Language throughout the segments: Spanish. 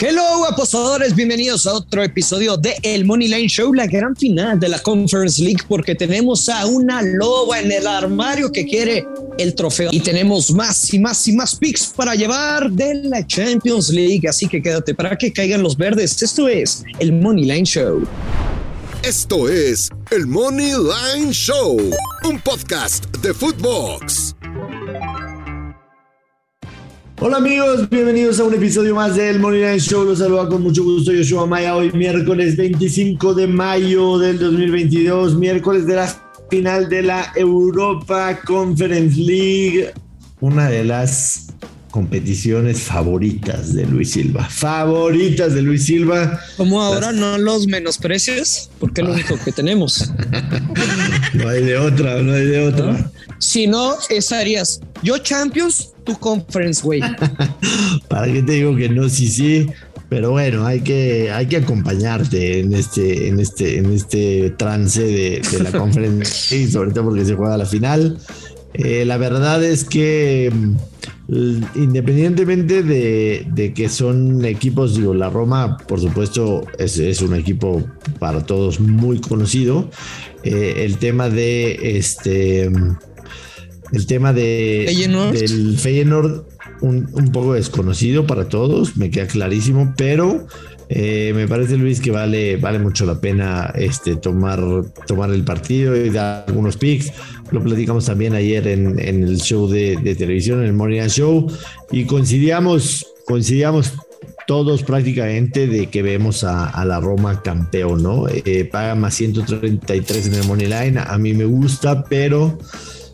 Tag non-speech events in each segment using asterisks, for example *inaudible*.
Hello apostadores, bienvenidos a otro episodio de El Money Line Show, la gran final de la Conference League, porque tenemos a una loba en el armario que quiere el trofeo y tenemos más y más y más picks para llevar de la Champions League, así que quédate para que caigan los verdes. Esto es El Money Line Show. Esto es El Money Line Show, un podcast de Footbox. Hola amigos, bienvenidos a un episodio más del Money Line Show. Los saluda con mucho gusto Yoshua Maya. Hoy miércoles 25 de mayo del 2022, miércoles de la final de la Europa Conference League. Una de las competiciones favoritas de Luis Silva. Favoritas de Luis Silva. Como ahora no los menosprecios, porque es lo único que tenemos. *laughs* no hay de otra, no hay de otra. Si no, estarías yo Champions, tu Conference, güey. *laughs* ¿Para qué te digo que no? Sí, sí. Pero bueno, hay que, hay que acompañarte en este, en este, en este trance de, la *laughs* conferencia, y sobre todo porque se juega la final. Eh, la verdad es que mm, independientemente de, que son equipos, digo, la Roma, por supuesto, es, un equipo para todos muy conocido. Eh, el tema de este el tema de, del Feyenoord, un, un, poco desconocido para todos, me queda clarísimo, pero eh, me parece, Luis, que vale, vale mucho la pena este, tomar, tomar el partido y dar algunos picks. Lo platicamos también ayer en, el show de, televisión, en el Morning Show, y coincidíamos, coincidíamos todos prácticamente de que vemos a, la Roma campeón, ¿no? Eh, paga más 133 en el Money Line, a mí me gusta, pero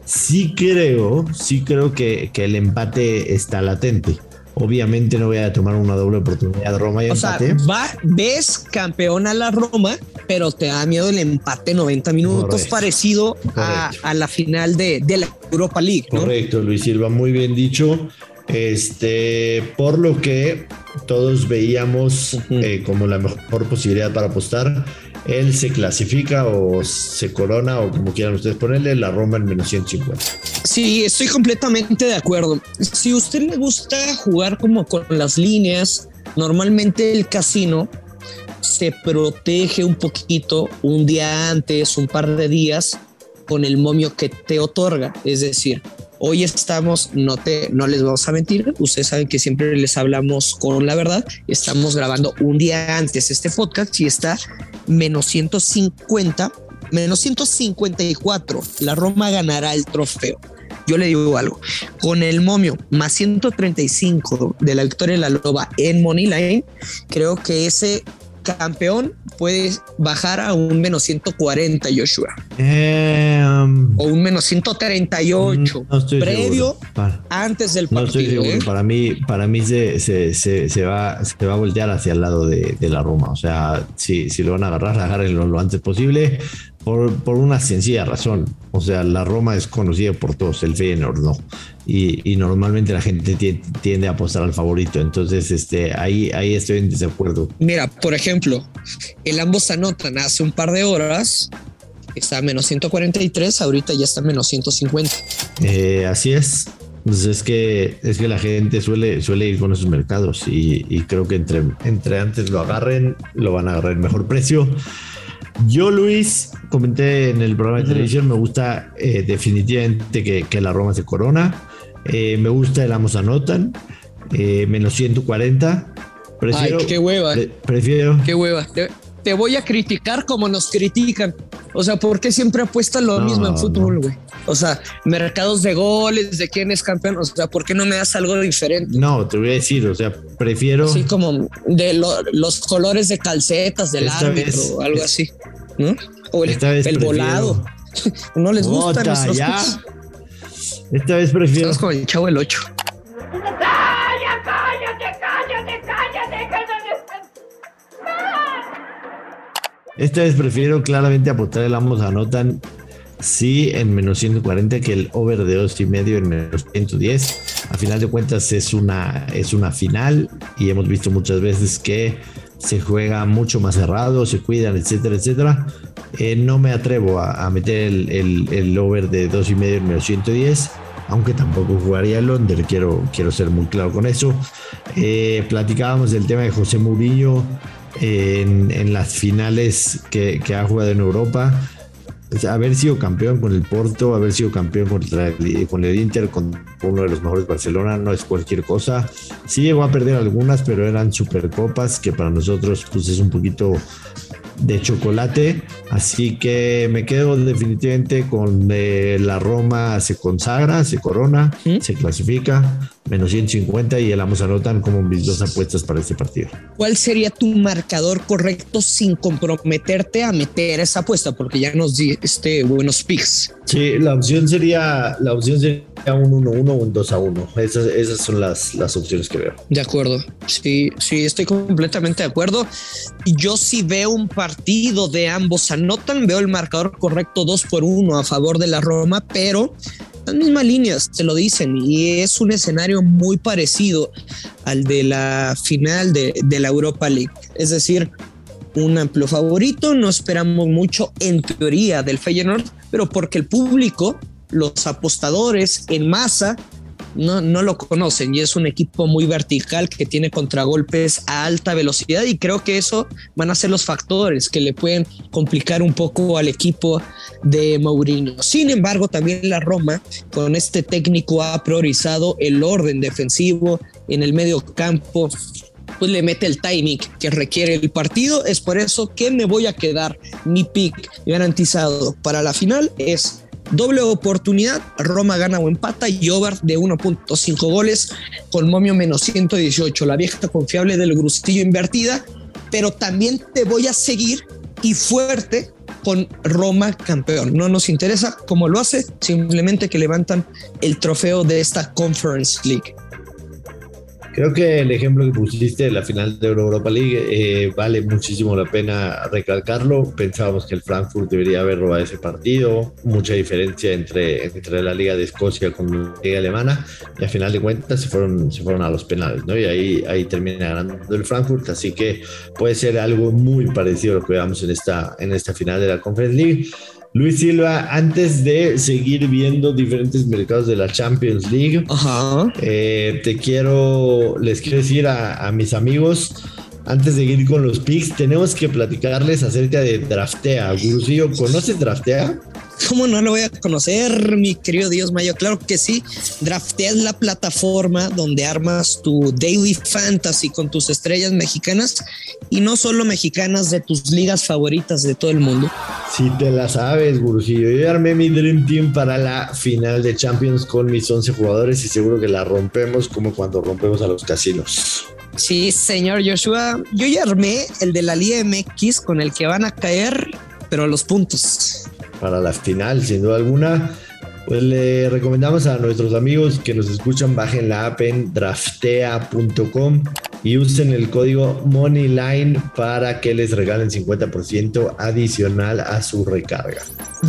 sí creo, sí creo que, el empate está latente. Obviamente no voy a tomar una doble oportunidad de Roma y o empate. Sea, va, ves campeón a la Roma, pero te da miedo el empate 90 minutos parecido A, la final de, la Europa League. Correcto, Luis Silva, muy bien dicho. Este, por lo que todos veíamos eh, como la mejor posibilidad para apostar él se clasifica o se corona o como quieran ustedes ponerle la Roma en menos 150. Sí, estoy completamente de acuerdo. Si a usted le gusta jugar como con las líneas, normalmente el casino se protege un poquito un día antes, un par de días con el momio que te otorga. Es decir, Hoy estamos, no, te, no les vamos a mentir, ustedes saben que siempre les hablamos con la verdad. Estamos grabando un día antes este podcast y está menos 150, menos 154. La Roma ganará el trofeo. Yo le digo algo, con el momio más 135 de la victoria de la Loba en Moneyline, creo que ese campeón puede bajar a un menos 140, Joshua. O un menos 138. No previo antes del partido. ¿eh? Para mí, para mí se, se, va, se va a voltear hacia el lado de, la Roma. O sea, si, si lo van a agarrar, agárrenlo lo antes posible. Por, por, una sencilla razón. O sea, la Roma es conocida por todos, el Feyenoord no. Y, normalmente la gente tiende, a apostar al favorito. Entonces, este, ahí, ahí estoy en desacuerdo. Mira, por ejemplo, el ambos anotan hace un par de horas. Está a menos 143, ahorita ya está a menos 150. Eh, así es. Pues es que es que la gente suele, suele ir con esos mercados y, y creo que entre, entre antes lo agarren, lo van a agarrar el mejor precio. Yo, Luis, comenté en el programa de televisión, me gusta eh, definitivamente que, la Roma se corona. Eh, me gusta el Amos anotan, eh, menos 140. Prefiero, Ay, qué hueva. prefiero. Qué hueva. Te, voy a criticar como nos critican. O sea, ¿por qué siempre apuesta lo mismo en fútbol, güey? O sea, mercados de goles, de quién es campeón. O sea, ¿por qué no me das algo diferente? No, te voy a decir, o sea, prefiero. Así como de los colores de calcetas del árbitro o algo así. ¿no? O el, volado. *laughs* no les gusta. ya. Esta vez prefiero. Estamos como el chavo el 8. ¡Calla, cállate, cállate, cállate! Esta vez prefiero claramente apostar el ambos anotan sí en menos 140 que el over de dos y medio en menos 110. A final de cuentas es una, es una final y hemos visto muchas veces que se juega mucho más cerrado, se cuidan, etcétera, etcétera. Eh, no me atrevo a, meter el, over de dos y medio en menos 110 aunque tampoco jugaría el Londres, quiero, quiero ser muy claro con eso. Eh, platicábamos del tema de José Murillo en, en las finales que ha jugado en Europa haber sido campeón con el Porto, haber sido campeón contra con el Inter, con uno de los mejores Barcelona, no es cualquier cosa. Sí llegó a perder algunas, pero eran supercopas que para nosotros pues es un poquito de chocolate. Así que me quedo definitivamente con eh, la Roma se consagra, se corona, se clasifica, menos 150 y el Amos anotan como mis dos apuestas para este partido. ¿Cuál sería tu marcador correcto sin comprometerte a meter esa apuesta? Porque ya nos diste buenos picks. Sí, la opción sería, la opción sería un 1-1 o un 2-1. Esas, esas son las, las opciones que veo. De acuerdo. Sí, sí, estoy completamente de acuerdo. Yo sí veo un partido de ambos anotan, veo el marcador correcto 2 por 1 a favor de la Roma, pero las mismas líneas te lo dicen y es un escenario muy parecido al de la final de, de la Europa League. Es decir, un amplio favorito, no esperamos mucho en teoría del Feyenoord, pero porque el público, los apostadores en masa, no, no lo conocen y es un equipo muy vertical que tiene contragolpes a alta velocidad y creo que eso van a ser los factores que le pueden complicar un poco al equipo de Mourinho. Sin embargo, también la Roma con este técnico ha priorizado el orden defensivo en el medio campo pues le mete el timing que requiere el partido. Es por eso que me voy a quedar. Mi pick garantizado para la final es Doble oportunidad, Roma gana o empata y over de 1.5 goles con momio menos 118, la vieja confiable del grustillo invertida, pero también te voy a seguir y fuerte con Roma campeón. No nos interesa cómo lo hace, simplemente que levantan el trofeo de esta Conference League. Creo que el ejemplo que pusiste de la final de Europa League eh, vale muchísimo la pena recalcarlo. Pensábamos que el Frankfurt debería haber robado ese partido, mucha diferencia entre, entre la Liga de Escocia con la Liga Alemana, y a final de cuentas se fueron, se fueron a los penales, ¿no? Y ahí, ahí termina ganando el Frankfurt, así que puede ser algo muy parecido a lo que veamos en esta, en esta final de la Conference League. Luis Silva, antes de seguir viendo diferentes mercados de la Champions League, eh, te quiero, les quiero decir a, a, mis amigos, antes de ir con los picks, tenemos que platicarles acerca de Draftea. Gurusillo, ¿conoces Draftea? ¿Cómo no lo voy a conocer, mi querido Dios Mayo? Claro que sí. Draftea es la plataforma donde armas tu daily fantasy con tus estrellas mexicanas y no solo mexicanas de tus ligas favoritas de todo el mundo. Si te la sabes, Gurusillo. Yo armé mi Dream Team para la final de Champions con mis 11 jugadores y seguro que la rompemos como cuando rompemos a los casinos. Sí, señor Joshua. Yo ya armé el de la Liga MX con el que van a caer, pero los puntos para la final, sin duda alguna. Pues le recomendamos a nuestros amigos que nos escuchan, bajen la app en draftea.com y usen el código MONEYLINE para que les regalen 50% adicional a su recarga.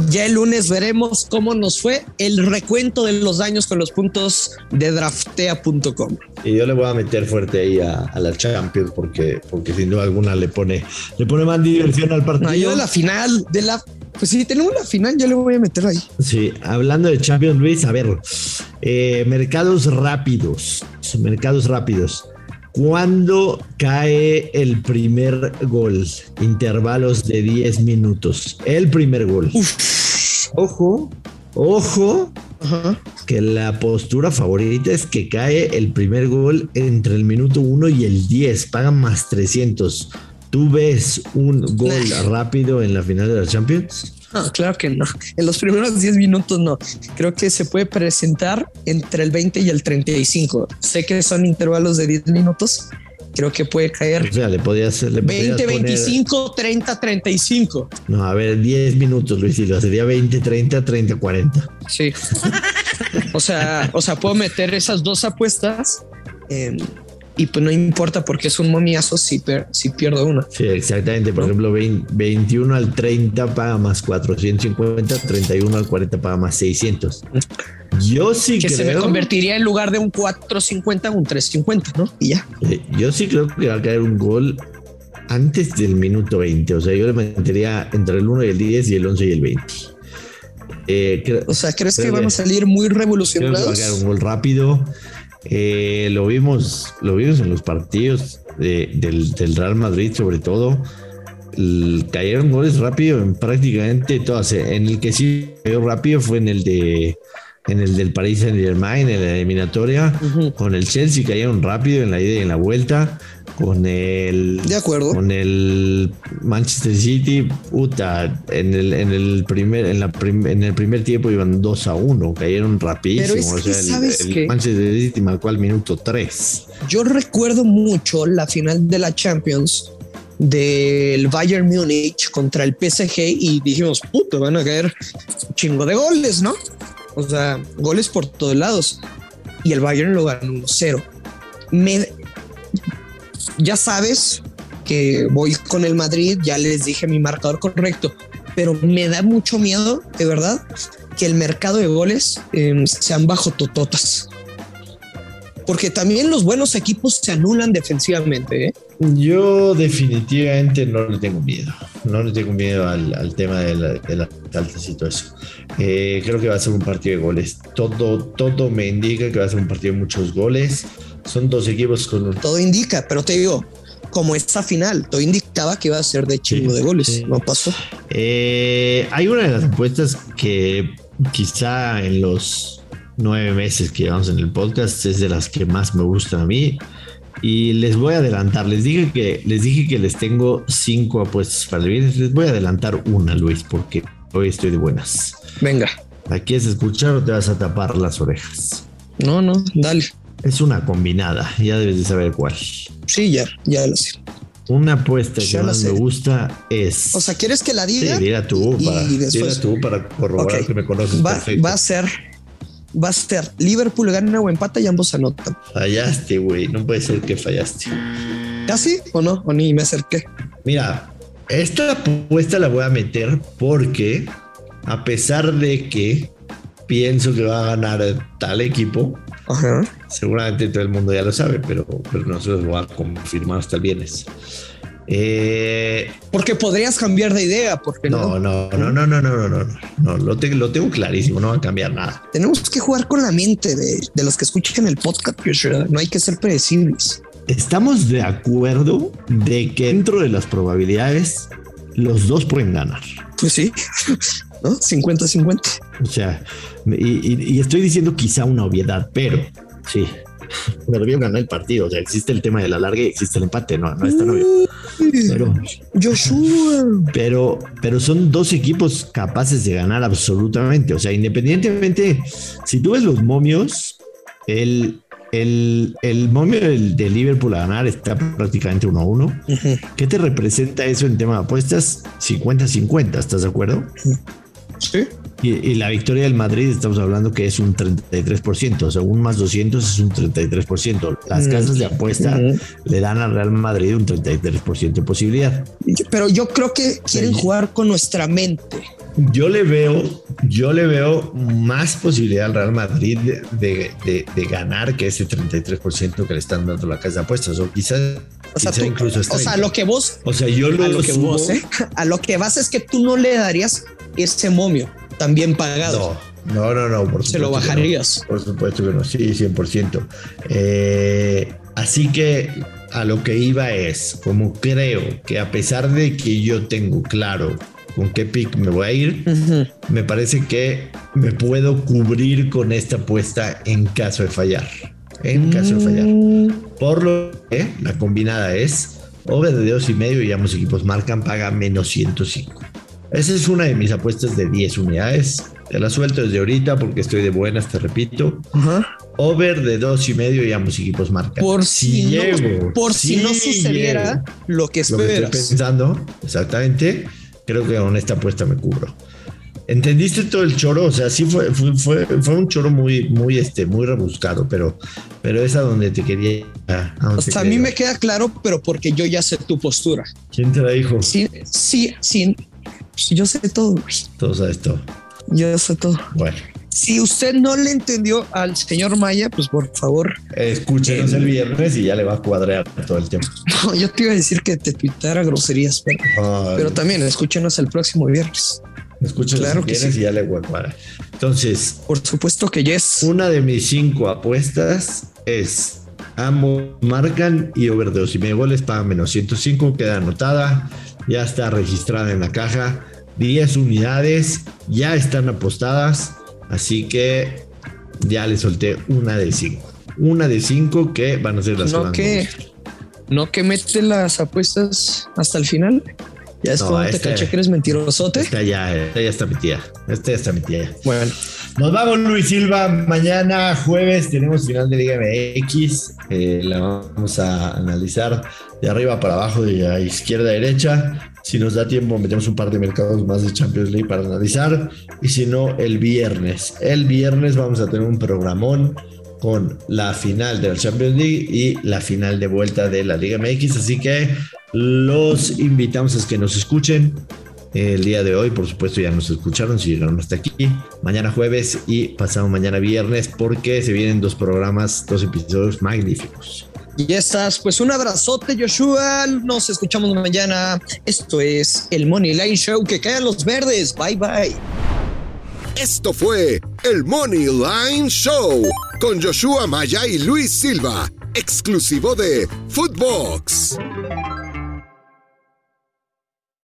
Ya el lunes veremos cómo nos fue el recuento de los daños con los puntos de draftea.com. Y yo le voy a meter fuerte ahí a, la Champions porque, porque sin duda alguna le pone, le pone más diversión al partido. yo de la final, de la pues si tenemos la final, yo le voy a meter ahí. Sí, hablando de Champions, Luis, a ver, eh, mercados rápidos, mercados rápidos. ¿Cuándo cae el primer gol? Intervalos de 10 minutos. El primer gol. Ojo, ojo, que la postura favorita es que cae el primer gol entre el minuto 1 y el 10. Pagan más 300. ¿Tú ves un gol rápido en la final de la Champions? No, claro que no. En los primeros 10 minutos no. Creo que se puede presentar entre el 20 y el 35. Sé que son intervalos de 10 minutos. Creo que puede caer. O sea, le podía hacer 20, 25, 30, 35. No, a ver, 10 minutos, Luis Silva. Sería 20, 30, 30, 40. Sí. *laughs* o sea, o sea, puedo meter esas dos apuestas. En y pues no importa porque es un momiazo si, si pierdo uno. Sí, exactamente. Por ejemplo, 21 al 30 paga más 450, 31 al 40 paga más 600. Yo sí que creo. se me convertiría en lugar de un 450 un 350, ¿no? Y ya. Yo sí creo que va a caer un gol antes del minuto 20. O sea, yo le metería entre el 1 y el 10 y el 11 y el 20. Eh, creo- O sea, ¿crees que creo van a salir muy creo que va a revolucionados? quedar un gol rápido. Eh, lo vimos, lo vimos en los partidos de- del, Real Madrid, sobre todo. Cayeron goles rápido en prácticamente todas. En el que sí cayó rápido fue en el de en el del Paris Saint Germain, en la eliminatoria. Con el Chelsea cayeron rápido en la ida y en la vuelta. Con el De acuerdo. con el Manchester City, puta, en el, en el primer, en la prim- en el primer tiempo iban 2 a 1, cayeron rapidísimo. O sea, el- ¿sabes el, qué? Manchester City marcó al minuto 3. Yo recuerdo mucho la final de la Champions del Bayern Múnich contra el PSG y dijimos, puta, van a caer un chingo de goles, ¿no? O sea, goles por todos lados. Y el Bayern lo ganó 1-0. Me, ya sabes que voy con el Madrid, ya les dije mi marcador correcto, pero me da mucho miedo, de verdad, que el mercado de goles eh, sean bajo tototas. Porque también los buenos equipos se anulan defensivamente. ¿eh? Yo definitivamente no le tengo miedo. No le tengo miedo al, al tema de, la- de las altas y todo eso. Eh, creo que va a ser un partido de goles. Todo, todo me indica que va a ser un partido de muchos goles. Son dos equipos con un Todo indica, pero te digo, como esta final, todo indicaba que iba a ser de chingo Sí, de goles. sí. No pasó. Eh, hay una de las apuestas que quizá en los nueve meses que llevamos en el podcast es de las que más me gustan a mí. Y les voy a adelantar, les dije que les dije que les tengo cinco apuestas para el viernes. Les voy a adelantar una, Luis, porque hoy estoy de buenas. Venga. ¿La quieres escuchar o te vas a tapar las orejas? No, no, dale. Es una combinada, ya debes de saber cuál. Sí, ya, ya lo sé. Una apuesta que Ya más sé. me gusta es. O sea, ¿quieres que la Sí, diga? dila tú, Y- para, y después- dila tú para corroborar que me conoces va, perfecto. va a ser, va a ser Liverpool gana o empata y ambos anotan. Fallaste, güey. No puede ser que fallaste. ¿Casi o no? O ni me acerqué. Mira, esta apuesta la voy a meter porque, a pesar de que pienso que va a ganar tal equipo, Ajá. seguramente todo el mundo ya lo sabe, pero, pero no se los voy a confirmar hasta el viernes. Eh, Porque podrías cambiar de idea, porque no, no. no, no, no, no, no, no, no, no, lo, te- lo tengo clarísimo, no va a cambiar nada. Tenemos que jugar con la mente de, de los que escuchan el podcast. No hay que ser predecibles. Estamos de acuerdo de que dentro de las probabilidades los dos pueden ganar. Pues sí, *laughs* ¿no? 50-50. O sea, y, y- y estoy diciendo quizá una obviedad, pero sí, debieron ganar el partido. O sea, existe el tema de la larga y existe el empate, no, no es tan obvio. Pero, Joshua. pero, pero son dos equipos capaces de ganar absolutamente. O sea, independientemente, si tú ves los momios, el, el, el momio del, de Liverpool a ganar está prácticamente 1 a 1. Ujú. ¿Qué te representa eso en tema de apuestas? 50-50, ¿estás de acuerdo? Sí. Y, y la victoria del Madrid estamos hablando que es un 33%, o sea, un más 200 es un 33%. Las Mm. casas de apuesta Ujú. le dan al Real Madrid un 33% de posibilidad. Pero yo creo que quieren Sí. jugar con nuestra mente. Yo le veo, yo le veo más posibilidad al Real Madrid de, de- de- de ganar que ese 33% que le están dando la casa de apuestas, o quizás, O sea, tú- incluso o sea, lo que vos, o sea, yo lo, a lo que subo- vos, ¿eh? *laughs* a lo que vas es que tú no le darías ese momio también pagado. No, no, no, no, por Se lo no. bajarías. Por supuesto que no, sí, 100%. Eh, así que a lo que iba es, como creo que a pesar de que yo tengo claro con qué pick me voy a ir, me parece que me puedo cubrir con esta apuesta en caso de fallar. En caso de fallar. Mm, Por lo que la combinada es over de dos y medio y ambos equipos marcan paga menos 105. Esa es una de mis apuestas de 10 unidades. Te la suelto desde ahorita porque estoy de buenas, te repito. Ajá. Over de dos y medio y ambos equipos marcan. Por si, no, llego, por si no si sucediera lo que lo que estoy esperas. pensando, exactamente, creo que con esta apuesta me cubro. ¿Entendiste todo el choro? O sea, sí fue, fue, fue, fue un choro muy, muy, este, muy rebuscado, pero, pero es a donde te quería. a donde O te a mí me queda claro, pero porque yo ya sé tu postura. ¿Quién te la dijo? Sí, sí, sí. Yo sé todo, güey. Todo sabes todo. Yo sé todo. Bueno, Si usted no le entendió al señor Maya, pues por favor, escúchenos el viernes y ya le va a cuadrar todo el tiempo. *laughs* no, yo te iba a decir que te tuitara groserías, pero, Ay, pero también escúchenos el próximo viernes. Escucha Claro quieres sí. y ya le voy a cuadrar. Entonces, Por supuesto que yes. una de mis cinco apuestas es ambos marcan y over de dos y medio goles pagan menos 105, queda anotada, ya está registrada en la caja, 10 unidades ya están apostadas, así que ya le solté una de cinco. Una de cinco que van a ser las No que, no que mete las apuestas hasta el final. Ya es No, te este- caché que eres mentirosote. Esta ya, esta ya está metida. Esta ya está metida. Bueno, Nos vamos, Luis Silva. Mañana jueves tenemos final de Liga MX. Eh, la vamos a analizar de arriba para abajo, de izquierda a derecha. Si nos da tiempo, metemos un par de mercados más de Champions League para analizar. Y si no, el viernes. El viernes vamos a tener un programón con la final de la Champions League y la final de vuelta de la Liga MX. Así que los invitamos a que nos escuchen. El día de hoy, por supuesto, ya nos escucharon si llegaron hasta aquí. Mañana jueves y pasado mañana viernes, porque se vienen dos programas, dos episodios magníficos. y estás. Pues un abrazote, Joshua. Nos escuchamos mañana. Esto es el Money Line Show. Que caen los verdes. Bye bye. Esto fue el Money Line Show con Joshua Maya y Luis Silva, exclusivo de Footbox.